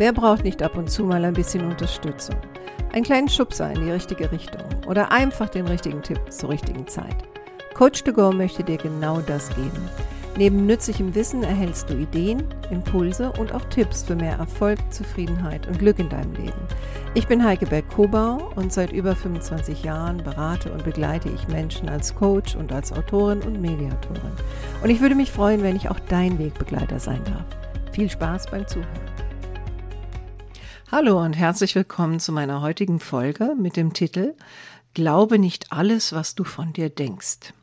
Wer braucht nicht ab und zu mal ein bisschen Unterstützung? Einen kleinen Schubser in die richtige Richtung oder einfach den richtigen Tipp zur richtigen Zeit. Coach to Go möchte dir genau das geben. Neben nützlichem Wissen erhältst du Ideen, Impulse und auch Tipps für mehr Erfolg, Zufriedenheit und Glück in deinem Leben. Ich bin Heike Beck-Kobau und seit über 25 Jahren berate und begleite ich Menschen als Coach und als Autorin und Mediatorin. Und ich würde mich freuen, wenn ich auch dein Wegbegleiter sein darf. Viel Spaß beim Zuhören. Hallo und herzlich willkommen zu meiner heutigen Folge mit dem Titel Glaube nicht alles, was du von dir denkst.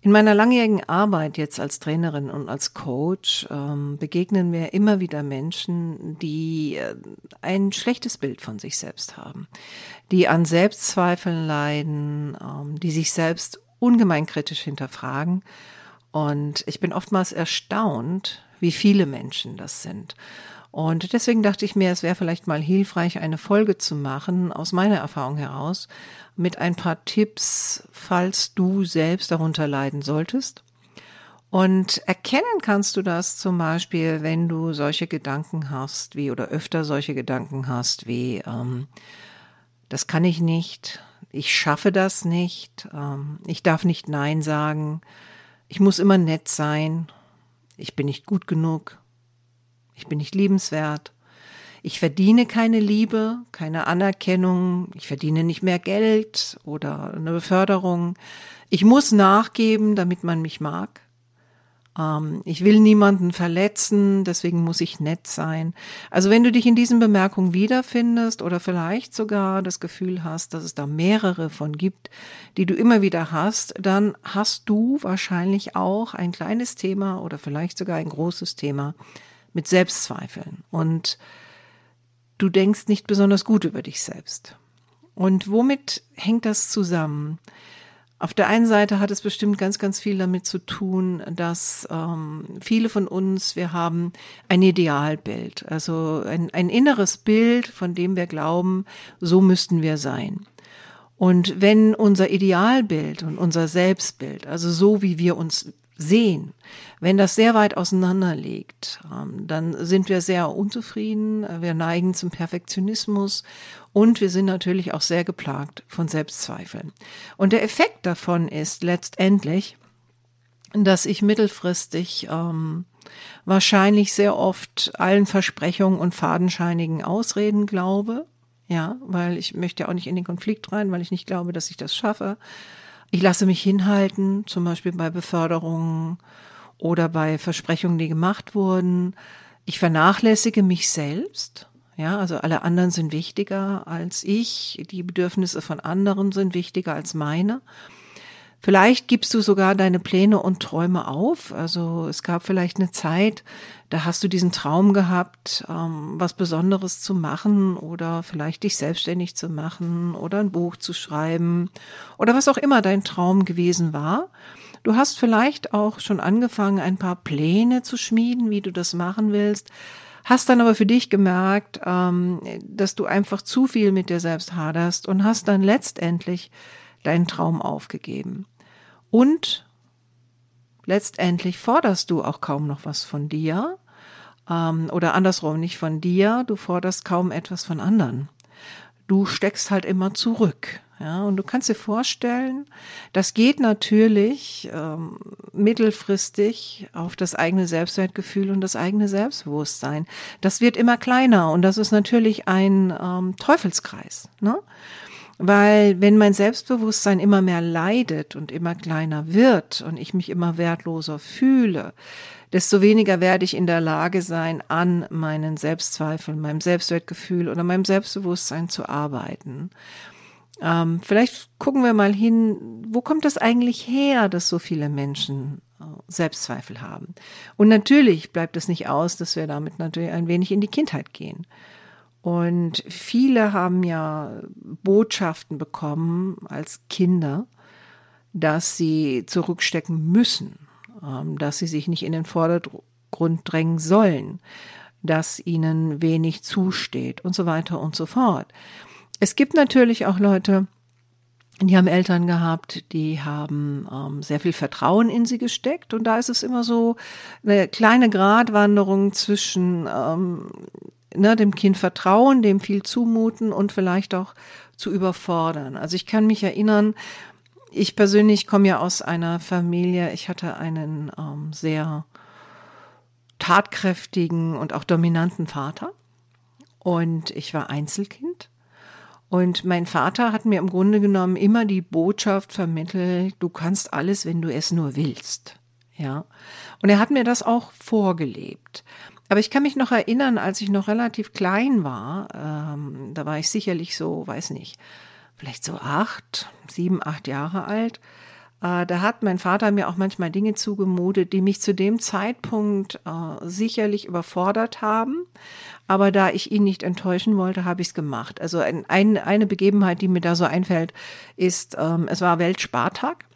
In meiner langjährigen Arbeit jetzt als Trainerin und als Coach ähm, begegnen mir immer wieder Menschen, die äh, ein schlechtes Bild von sich selbst haben, die an Selbstzweifeln leiden, ähm, die sich selbst ungemein kritisch hinterfragen. Und ich bin oftmals erstaunt, wie viele Menschen das sind. Und deswegen dachte ich mir, es wäre vielleicht mal hilfreich, eine Folge zu machen, aus meiner Erfahrung heraus, mit ein paar Tipps, falls du selbst darunter leiden solltest. Und erkennen kannst du das zum Beispiel, wenn du solche Gedanken hast, wie oder öfter solche Gedanken hast, wie ähm, das kann ich nicht, ich schaffe das nicht, ähm, ich darf nicht Nein sagen, ich muss immer nett sein, ich bin nicht gut genug, ich bin nicht liebenswert. Ich verdiene keine Liebe, keine Anerkennung. Ich verdiene nicht mehr Geld oder eine Beförderung. Ich muss nachgeben, damit man mich mag. Ähm, ich will niemanden verletzen, deswegen muss ich nett sein. Also wenn du dich in diesen Bemerkungen wiederfindest oder vielleicht sogar das Gefühl hast, dass es da mehrere von gibt, die du immer wieder hast, dann hast du wahrscheinlich auch ein kleines Thema oder vielleicht sogar ein großes Thema mit Selbstzweifeln und du denkst nicht besonders gut über dich selbst. Und womit hängt das zusammen? Auf der einen Seite hat es bestimmt ganz, ganz viel damit zu tun, dass ähm, viele von uns, wir haben ein Idealbild, also ein, ein inneres Bild, von dem wir glauben, so müssten wir sein. Und wenn unser Idealbild und unser Selbstbild, also so wie wir uns sehen. Wenn das sehr weit auseinander liegt, ähm, dann sind wir sehr unzufrieden, wir neigen zum Perfektionismus und wir sind natürlich auch sehr geplagt von Selbstzweifeln. Und der Effekt davon ist letztendlich, dass ich mittelfristig ähm, wahrscheinlich sehr oft allen Versprechungen und fadenscheinigen Ausreden glaube. Ja, weil ich möchte auch nicht in den Konflikt rein, weil ich nicht glaube, dass ich das schaffe. Ich lasse mich hinhalten, zum Beispiel bei Beförderungen oder bei Versprechungen, die gemacht wurden. Ich vernachlässige mich selbst. Ja, also alle anderen sind wichtiger als ich. Die Bedürfnisse von anderen sind wichtiger als meine. Vielleicht gibst du sogar deine Pläne und Träume auf. Also es gab vielleicht eine Zeit, da hast du diesen Traum gehabt, ähm, was Besonderes zu machen oder vielleicht dich selbstständig zu machen oder ein Buch zu schreiben oder was auch immer dein Traum gewesen war. Du hast vielleicht auch schon angefangen, ein paar Pläne zu schmieden, wie du das machen willst, hast dann aber für dich gemerkt, ähm, dass du einfach zu viel mit dir selbst haderst und hast dann letztendlich deinen Traum aufgegeben. Und letztendlich forderst du auch kaum noch was von dir. Ähm, oder andersrum, nicht von dir, du forderst kaum etwas von anderen. Du steckst halt immer zurück. Ja, und du kannst dir vorstellen, das geht natürlich ähm, mittelfristig auf das eigene Selbstwertgefühl und das eigene Selbstbewusstsein. Das wird immer kleiner und das ist natürlich ein ähm, Teufelskreis. Ne? Weil wenn mein Selbstbewusstsein immer mehr leidet und immer kleiner wird und ich mich immer wertloser fühle, desto weniger werde ich in der Lage sein, an meinen Selbstzweifeln, meinem Selbstwertgefühl oder meinem Selbstbewusstsein zu arbeiten. Ähm, vielleicht gucken wir mal hin, wo kommt das eigentlich her, dass so viele Menschen äh, Selbstzweifel haben? Und natürlich bleibt es nicht aus, dass wir damit natürlich ein wenig in die Kindheit gehen. Und viele haben ja Botschaften bekommen als Kinder, dass sie zurückstecken müssen, ähm, dass sie sich nicht in den Vordergrund drängen sollen, dass ihnen wenig zusteht und so weiter und so fort. Es gibt natürlich auch Leute, die haben Eltern gehabt, die haben ähm, sehr viel Vertrauen in sie gesteckt. Und da ist es immer so eine kleine Gratwanderung zwischen, ähm, ne, dem Kind vertrauen, dem viel zumuten und vielleicht auch zu überfordern. Also ich kann mich erinnern, ich persönlich komme ja aus einer Familie, ich hatte einen ähm, sehr tatkräftigen und auch dominanten Vater und ich war Einzelkind. Und mein Vater hat mir im Grunde genommen immer die Botschaft vermittelt, du kannst alles, wenn du es nur willst. Ja. Und er hat mir das auch vorgelebt. Aber ich kann mich noch erinnern, als ich noch relativ klein war, ähm, da war ich sicherlich so, weiß nicht, vielleicht so acht, sieben, acht Jahre alt. Äh, da hat mein Vater mir auch manchmal Dinge zugemutet, die mich zu dem Zeitpunkt äh, sicherlich überfordert haben. Aber da ich ihn nicht enttäuschen wollte, habe ich es gemacht. Also ein, ein, eine Begebenheit, die mir da so einfällt, ist, ähm, es war Weltspartag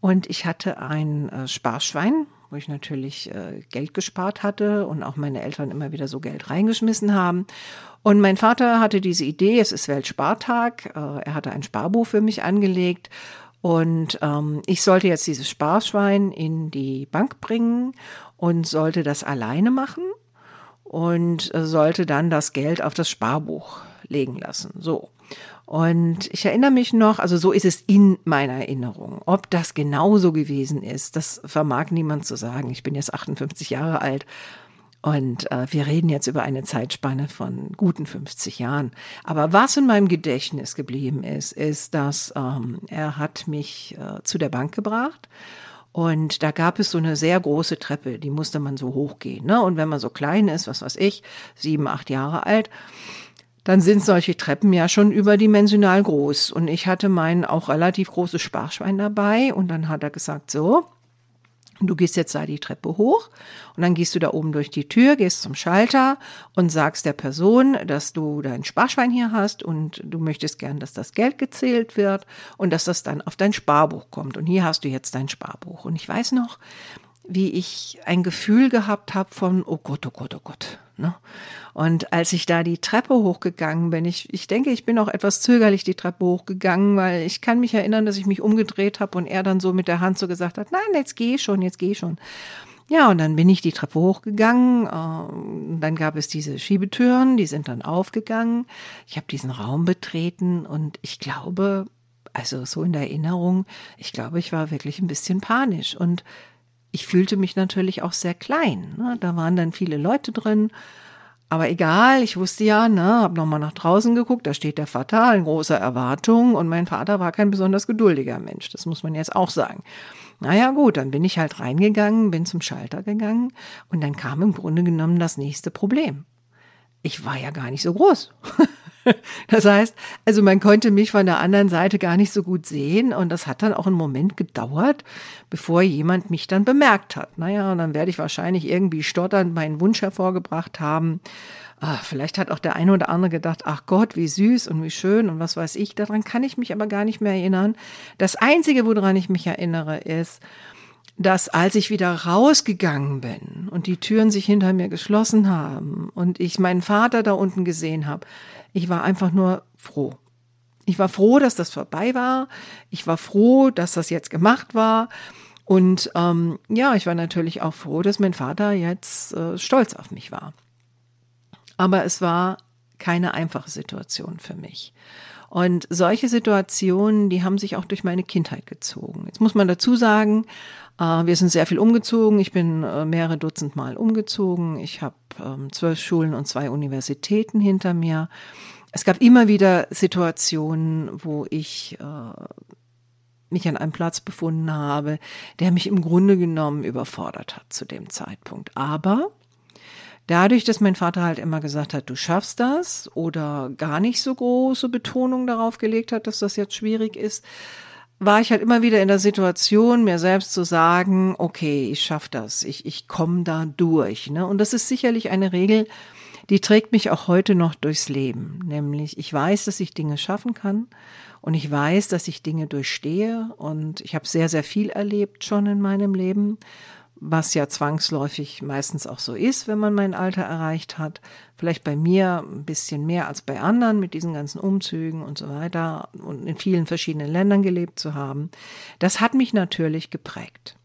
und ich hatte ein äh, Sparschwein, wo ich natürlich äh, Geld gespart hatte und auch meine Eltern immer wieder so Geld reingeschmissen haben. Und mein Vater hatte diese Idee, es ist Weltspartag, äh, er hatte ein Sparbuch für mich angelegt und ähm, ich sollte jetzt dieses Sparschwein in die Bank bringen und sollte das alleine machen und äh, sollte dann das Geld auf das Sparbuch legen lassen. So. Und ich erinnere mich noch, also so ist es in meiner Erinnerung. Ob das genauso gewesen ist, das vermag niemand zu sagen. Ich bin jetzt 58 Jahre alt und äh, wir reden jetzt über eine Zeitspanne von guten 50 Jahren. Aber was in meinem Gedächtnis geblieben ist, ist, dass ähm, er hat mich äh, zu der Bank gebracht und da gab es so eine sehr große Treppe, die musste man so hochgehen. Ne? Und wenn man so klein ist, was weiß ich, sieben, acht Jahre alt, dann sind solche Treppen ja schon überdimensional groß. Und ich hatte mein auch relativ großes Sparschwein dabei und dann hat er gesagt, so, du gehst jetzt da die Treppe hoch und dann gehst du da oben durch die Tür, gehst zum Schalter und sagst der Person, dass du dein Sparschwein hier hast und du möchtest gern, dass das Geld gezählt wird und dass das dann auf dein Sparbuch kommt. Und hier hast du jetzt dein Sparbuch. Und ich weiß noch, wie ich ein Gefühl gehabt habe von, oh Gott, oh Gott, oh Gott. Ne? Und als ich da die Treppe hochgegangen bin, ich, ich denke, ich bin auch etwas zögerlich die Treppe hochgegangen, weil ich kann mich erinnern, dass ich mich umgedreht habe und er dann so mit der Hand so gesagt hat, nein, jetzt geh schon, jetzt geh schon. Ja, und dann bin ich die Treppe hochgegangen. Äh, dann gab es diese Schiebetüren, die sind dann aufgegangen. Ich habe diesen Raum betreten und ich glaube, also so in der Erinnerung, ich glaube, ich war wirklich ein bisschen panisch und ich fühlte mich natürlich auch sehr klein. Ne? Da waren dann viele Leute drin. Aber egal, ich wusste ja, ne, hab nochmal nach draußen geguckt, da steht der Vater in großer Erwartung und mein Vater war kein besonders geduldiger Mensch, das muss man jetzt auch sagen. Naja gut, dann bin ich halt reingegangen, bin zum Schalter gegangen und dann kam im Grunde genommen das nächste Problem. Ich war ja gar nicht so groß. Das heißt, also man konnte mich von der anderen Seite gar nicht so gut sehen und das hat dann auch einen Moment gedauert, bevor jemand mich dann bemerkt hat. Naja, und dann werde ich wahrscheinlich irgendwie stotternd meinen Wunsch hervorgebracht haben. Ach, vielleicht hat auch der eine oder andere gedacht, ach Gott, wie süß und wie schön und was weiß ich. Daran kann ich mich aber gar nicht mehr erinnern. Das Einzige, woran ich mich erinnere, ist, dass als ich wieder rausgegangen bin und die Türen sich hinter mir geschlossen haben und ich meinen Vater da unten gesehen habe, ich war einfach nur froh. Ich war froh, dass das vorbei war. Ich war froh, dass das jetzt gemacht war. Und ähm, ja, ich war natürlich auch froh, dass mein Vater jetzt äh, stolz auf mich war. Aber es war keine einfache Situation für mich. Und solche Situationen, die haben sich auch durch meine Kindheit gezogen. Jetzt muss man dazu sagen, wir sind sehr viel umgezogen. Ich bin äh, mehrere Dutzend Mal umgezogen. Ich habe ähm, zwölf Schulen und zwei Universitäten hinter mir. Es gab immer wieder Situationen, wo ich äh, mich an einem Platz befunden habe, der mich im Grunde genommen überfordert hat zu dem Zeitpunkt. Aber dadurch, dass mein Vater halt immer gesagt hat, du schaffst das oder gar nicht so große Betonung darauf gelegt hat, dass das jetzt schwierig ist, war ich halt immer wieder in der Situation, mir selbst zu sagen, okay, ich schaff das, ich, ich komme da durch. Ne? Und das ist sicherlich eine Regel, die trägt mich auch heute noch durchs Leben. Nämlich, ich weiß, dass ich Dinge schaffen kann und ich weiß, dass ich Dinge durchstehe und ich habe sehr, sehr viel erlebt schon in meinem Leben was ja zwangsläufig meistens auch so ist, wenn man mein Alter erreicht hat. Vielleicht bei mir ein bisschen mehr als bei anderen mit diesen ganzen Umzügen und so weiter und in vielen verschiedenen Ländern gelebt zu haben. Das hat mich natürlich geprägt.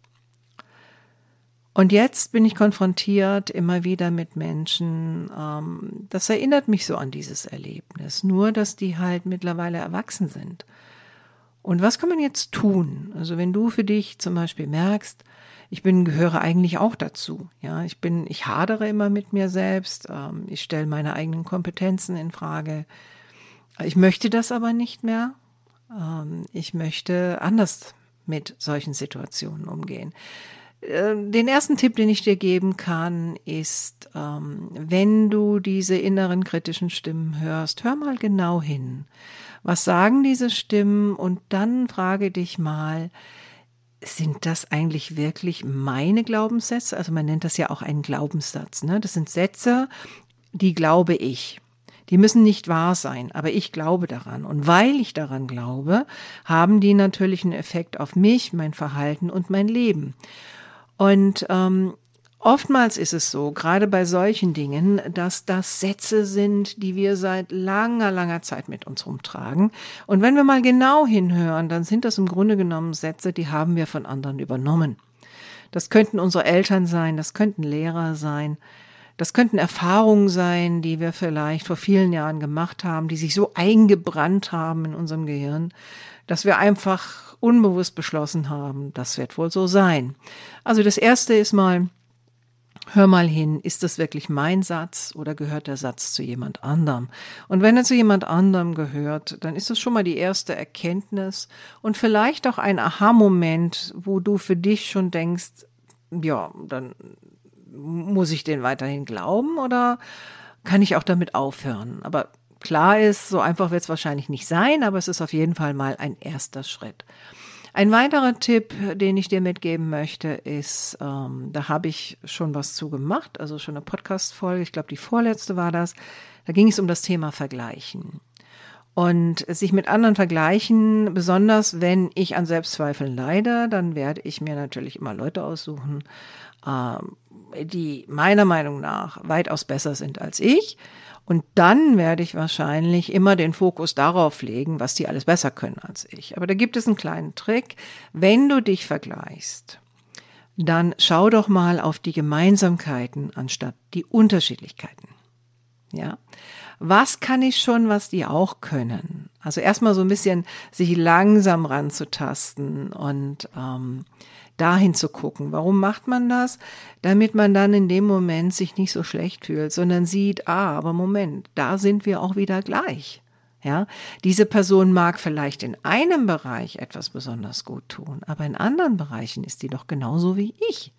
Und jetzt bin ich konfrontiert immer wieder mit Menschen, ähm, das erinnert mich so an dieses Erlebnis, nur dass die halt mittlerweile erwachsen sind. Und was kann man jetzt tun? Also wenn du für dich zum Beispiel merkst, ich bin, gehöre eigentlich auch dazu. Ja, ich bin, ich hadere immer mit mir selbst. Ähm, ich stelle meine eigenen Kompetenzen in Frage. Ich möchte das aber nicht mehr. Ähm, ich möchte anders mit solchen Situationen umgehen. Äh, den ersten Tipp, den ich dir geben kann, ist, ähm, wenn du diese inneren kritischen Stimmen hörst, hör mal genau hin. Was sagen diese Stimmen? Und dann frage dich mal, sind das eigentlich wirklich meine Glaubenssätze? Also man nennt das ja auch einen Glaubenssatz. Ne? Das sind Sätze, die glaube ich. Die müssen nicht wahr sein, aber ich glaube daran. Und weil ich daran glaube, haben die natürlich einen Effekt auf mich, mein Verhalten und mein Leben. Und ähm, Oftmals ist es so, gerade bei solchen Dingen, dass das Sätze sind, die wir seit langer, langer Zeit mit uns rumtragen. Und wenn wir mal genau hinhören, dann sind das im Grunde genommen Sätze, die haben wir von anderen übernommen. Das könnten unsere Eltern sein, das könnten Lehrer sein, das könnten Erfahrungen sein, die wir vielleicht vor vielen Jahren gemacht haben, die sich so eingebrannt haben in unserem Gehirn, dass wir einfach unbewusst beschlossen haben, das wird wohl so sein. Also das erste ist mal, Hör mal hin, ist das wirklich mein Satz oder gehört der Satz zu jemand anderem? Und wenn er zu jemand anderem gehört, dann ist das schon mal die erste Erkenntnis und vielleicht auch ein Aha-Moment, wo du für dich schon denkst, ja, dann muss ich den weiterhin glauben oder kann ich auch damit aufhören? Aber klar ist, so einfach wird es wahrscheinlich nicht sein, aber es ist auf jeden Fall mal ein erster Schritt. Ein weiterer Tipp, den ich dir mitgeben möchte, ist, ähm, da habe ich schon was zu gemacht, also schon eine Podcast-Folge, ich glaube, die vorletzte war das. Da ging es um das Thema Vergleichen. Und sich mit anderen vergleichen, besonders wenn ich an Selbstzweifeln leide, dann werde ich mir natürlich immer Leute aussuchen, äh, die meiner Meinung nach weitaus besser sind als ich und dann werde ich wahrscheinlich immer den Fokus darauf legen, was die alles besser können als ich. Aber da gibt es einen kleinen Trick. Wenn du dich vergleichst, dann schau doch mal auf die Gemeinsamkeiten anstatt die Unterschiedlichkeiten. Ja. Was kann ich schon, was die auch können? Also erstmal so ein bisschen sich langsam ranzutasten und ähm, dahin zu gucken. Warum macht man das? Damit man dann in dem Moment sich nicht so schlecht fühlt, sondern sieht, ah, aber Moment, da sind wir auch wieder gleich. Ja, diese Person mag vielleicht in einem Bereich etwas besonders gut tun, aber in anderen Bereichen ist die doch genauso wie ich.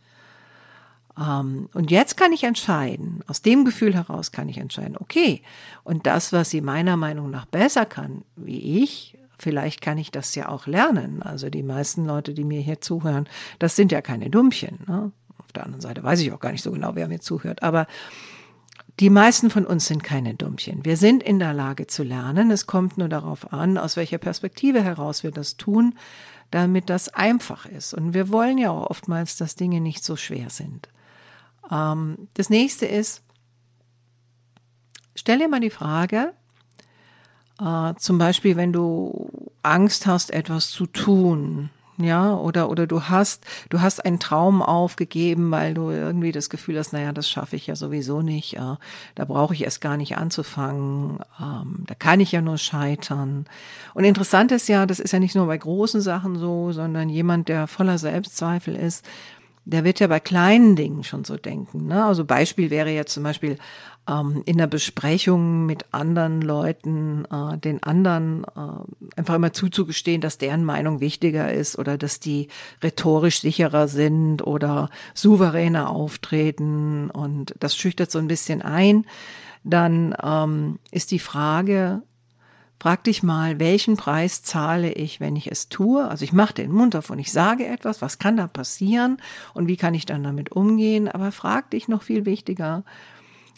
Ähm, und jetzt kann ich entscheiden, aus dem Gefühl heraus kann ich entscheiden, okay, und das, was sie meiner Meinung nach besser kann wie ich, Vielleicht kann ich das ja auch lernen. Also die meisten Leute, die mir hier zuhören, das sind ja keine Dummchen. Ne? Auf der anderen Seite weiß ich auch gar nicht so genau, wer mir zuhört. Aber die meisten von uns sind keine Dummchen. Wir sind in der Lage zu lernen. Es kommt nur darauf an, aus welcher Perspektive heraus wir das tun, damit das einfach ist. Und wir wollen ja auch oftmals, dass Dinge nicht so schwer sind. Ähm, das nächste ist, stell dir mal die Frage, äh, zum Beispiel, wenn du Angst hast, etwas zu tun, ja, oder, oder du hast, du hast einen Traum aufgegeben, weil du irgendwie das Gefühl hast, naja, das schaffe ich ja sowieso nicht, äh, da brauche ich erst gar nicht anzufangen, ähm, da kann ich ja nur scheitern. Und interessant ist ja, das ist ja nicht nur bei großen Sachen so, sondern jemand, der voller Selbstzweifel ist, der wird ja bei kleinen Dingen schon so denken. Ne? Also Beispiel wäre jetzt zum Beispiel ähm, in der Besprechung mit anderen Leuten, äh, den anderen äh, einfach immer zuzugestehen, dass deren Meinung wichtiger ist oder dass die rhetorisch sicherer sind oder souveräner auftreten und das schüchtert so ein bisschen ein. Dann ähm, ist die Frage, Frag dich mal, welchen Preis zahle ich, wenn ich es tue? Also ich mache den Mund auf und ich sage etwas, was kann da passieren und wie kann ich dann damit umgehen? Aber frag dich noch viel wichtiger,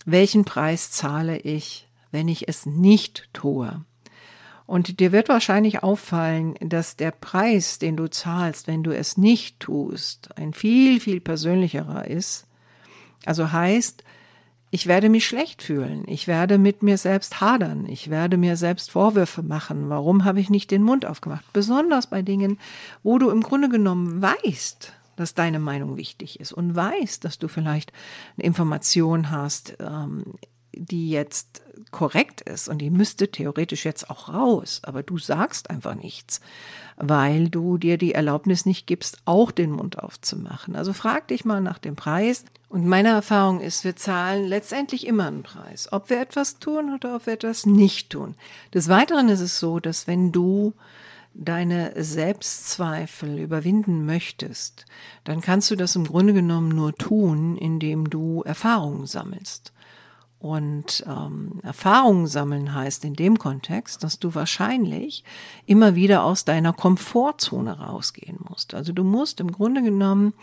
welchen Preis zahle ich, wenn ich es nicht tue? Und dir wird wahrscheinlich auffallen, dass der Preis, den du zahlst, wenn du es nicht tust, ein viel, viel persönlicherer ist. Also heißt, ich werde mich schlecht fühlen. Ich werde mit mir selbst hadern. Ich werde mir selbst Vorwürfe machen. Warum habe ich nicht den Mund aufgemacht? Besonders bei Dingen, wo du im Grunde genommen weißt, dass deine Meinung wichtig ist und weißt, dass du vielleicht eine Information hast, ähm, die jetzt korrekt ist und die müsste theoretisch jetzt auch raus, aber du sagst einfach nichts, weil du dir die Erlaubnis nicht gibst, auch den Mund aufzumachen. Also frag dich mal nach dem Preis. Und meine Erfahrung ist, wir zahlen letztendlich immer einen Preis, ob wir etwas tun oder ob wir etwas nicht tun. Des Weiteren ist es so, dass wenn du deine Selbstzweifel überwinden möchtest, dann kannst du das im Grunde genommen nur tun, indem du Erfahrungen sammelst. Und ähm, Erfahrungen sammeln heißt in dem Kontext, dass du wahrscheinlich immer wieder aus deiner Komfortzone rausgehen musst. Also du musst im Grunde genommen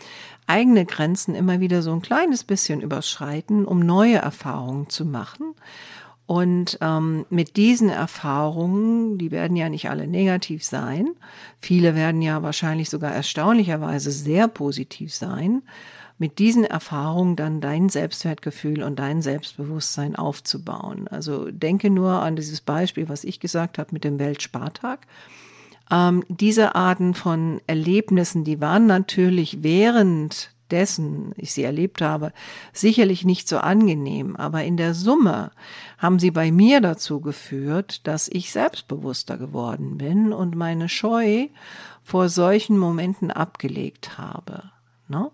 eigene Grenzen immer wieder so ein kleines bisschen überschreiten, um neue Erfahrungen zu machen. Und ähm, mit diesen Erfahrungen, die werden ja nicht alle negativ sein, viele werden ja wahrscheinlich sogar erstaunlicherweise sehr positiv sein, mit diesen Erfahrungen dann dein Selbstwertgefühl und dein Selbstbewusstsein aufzubauen. Also denke nur an dieses Beispiel, was ich gesagt habe mit dem Weltspartag. Ähm, diese Arten von Erlebnissen, die waren natürlich während dessen ich sie erlebt habe, sicherlich nicht so angenehm, aber in der Summe haben sie bei mir dazu geführt, dass ich selbstbewusster geworden bin und meine Scheu vor solchen Momenten abgelegt habe. Ne?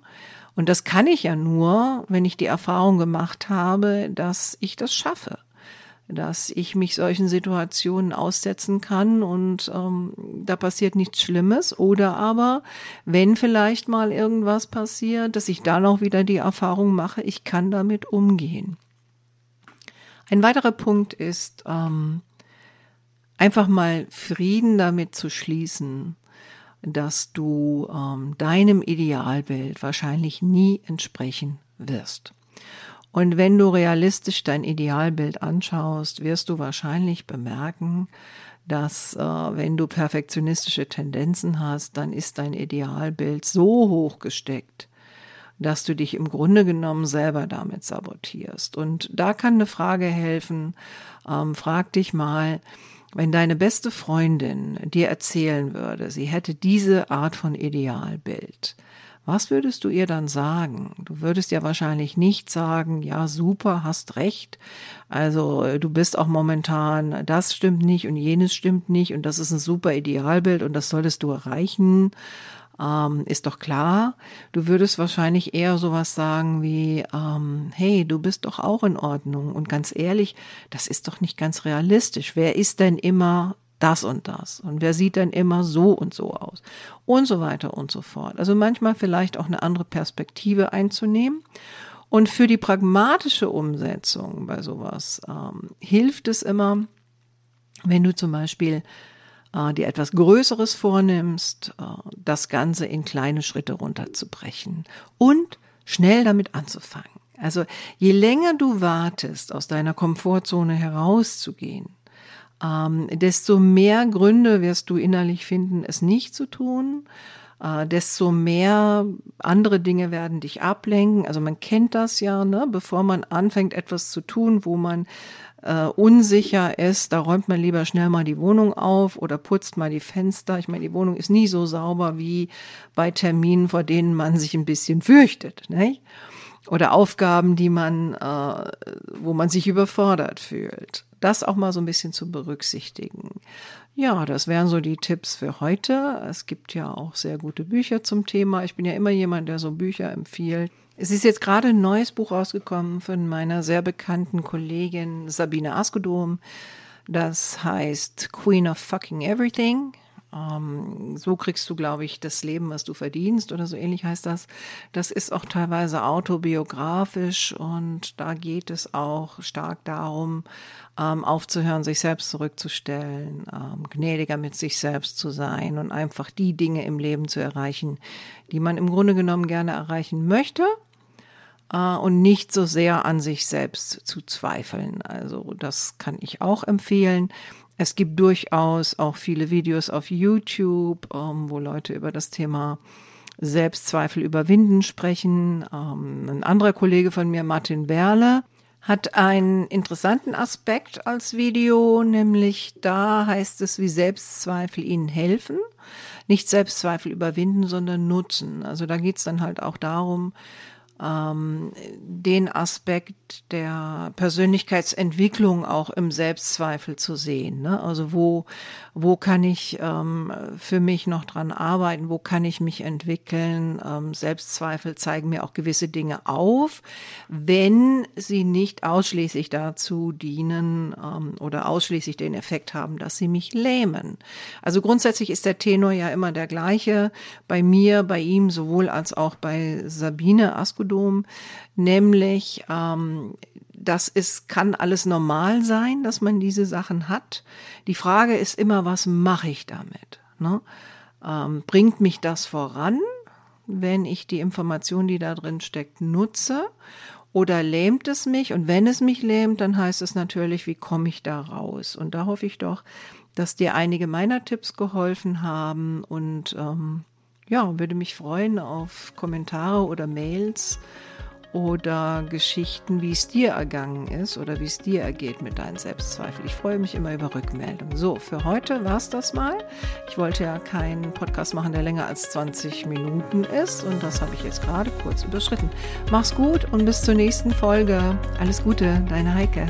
Und das kann ich ja nur, wenn ich die Erfahrung gemacht habe, dass ich das schaffe, dass ich mich solchen Situationen aussetzen kann und ähm, da passiert nichts Schlimmes. Oder aber, wenn vielleicht mal irgendwas passiert, dass ich dann auch wieder die Erfahrung mache, ich kann damit umgehen. Ein weiterer Punkt ist, ähm, einfach mal Frieden damit zu schließen, dass du ähm, deinem Idealbild wahrscheinlich nie entsprechen wirst. Und wenn du realistisch dein Idealbild anschaust, wirst du wahrscheinlich bemerken, dass äh, wenn du perfektionistische Tendenzen hast, dann ist dein Idealbild so hoch gesteckt, dass du dich im Grunde genommen selber damit sabotierst. Und da kann eine Frage helfen. Ähm, frag dich mal, wenn deine beste Freundin dir erzählen würde, sie hätte diese Art von Idealbild, was würdest du ihr dann sagen? Du würdest ja wahrscheinlich nicht sagen, ja, super, hast recht. Also du bist auch momentan, das stimmt nicht und jenes stimmt nicht und das ist ein super Idealbild und das solltest du erreichen ähm, ist doch klar. Du würdest wahrscheinlich eher sowas sagen wie, ähm, hey, du bist doch auch in Ordnung. Und ganz ehrlich, das ist doch nicht ganz realistisch. Wer ist denn immer das und das? Und wer sieht denn immer so und so aus? Und so weiter und so fort. Also manchmal vielleicht auch eine andere Perspektive einzunehmen. Und für die pragmatische Umsetzung bei sowas ähm, hilft es immer, wenn du zum Beispiel äh, dir etwas Größeres vornimmst, äh, das Ganze in kleine Schritte runterzubrechen und schnell damit anzufangen. Also je länger du wartest, aus deiner Komfortzone herauszugehen, ähm, desto mehr Gründe wirst du innerlich finden, es nicht zu tun äh, desto mehr andere Dinge werden dich ablenken. Also man kennt das ja, ne? bevor man anfängt, etwas zu tun, wo man äh, unsicher ist, da räumt man lieber schnell mal die Wohnung auf oder putzt mal die Fenster. Ich meine, die Wohnung ist nie so sauber wie bei Terminen, vor denen man sich ein bisschen fürchtet. Nicht? Oder Aufgaben, die man, äh, wo man sich überfordert fühlt. Das auch mal so ein bisschen zu berücksichtigen. Ja, das wären so die Tipps für heute. Es gibt ja auch sehr gute Bücher zum Thema. Ich bin ja immer jemand, der so Bücher empfiehlt. Es ist jetzt gerade ein neues Buch rausgekommen von meiner sehr bekannten Kollegin Sabine Askodom. Das heißt Queen of Fucking Everything. Ähm, so kriegst du, glaube ich, das Leben, was du verdienst oder so ähnlich heißt das. Das ist auch teilweise autobiografisch und da geht es auch stark darum, ähm, aufzuhören, sich selbst zurückzustellen, ähm, gnädiger mit sich selbst zu sein und einfach die Dinge im Leben zu erreichen, die man im Grunde genommen gerne erreichen möchte äh, und nicht so sehr an sich selbst zu zweifeln. Also das kann ich auch empfehlen. Es gibt durchaus auch viele Videos auf YouTube, ähm, wo Leute über das Thema Selbstzweifel überwinden sprechen. Ähm, ein anderer Kollege von mir, Martin Berle, hat einen interessanten Aspekt als Video, nämlich da heißt es, wie Selbstzweifel ihnen helfen. nicht Selbstzweifel überwinden, sondern nutzen. Also da geht's dann halt auch darum, ähm, den Aspekt der Persönlichkeitsentwicklung auch im Selbstzweifel zu sehen. Ne? Also wo, wo kann ich ähm, für mich noch dran arbeiten, wo kann ich mich entwickeln. Ähm, Selbstzweifel zeigen mir auch gewisse Dinge auf, wenn sie nicht ausschließlich dazu dienen ähm, oder ausschließlich den Effekt haben, dass sie mich lähmen. Also grundsätzlich ist der Tenor ja immer der gleiche bei mir, bei ihm sowohl als auch bei Sabine Askodom, nämlich ähm, das ist, kann alles normal sein, dass man diese Sachen hat. Die Frage ist immer, was mache ich damit? Ne? Ähm, bringt mich das voran, wenn ich die Information, die da drin steckt, nutze? Oder lähmt es mich? Und wenn es mich lähmt, dann heißt es natürlich, wie komme ich da raus? Und da hoffe ich doch, dass dir einige meiner Tipps geholfen haben und ähm, ja, würde mich freuen auf Kommentare oder Mails oder Geschichten, wie es dir ergangen ist oder wie es dir ergeht mit deinen Selbstzweifeln. Ich freue mich immer über Rückmeldungen. So, für heute war es das mal. Ich wollte ja keinen Podcast machen, der länger als 20 Minuten ist und das habe ich jetzt gerade kurz überschritten. Mach's gut und bis zur nächsten Folge. Alles Gute, deine Heike.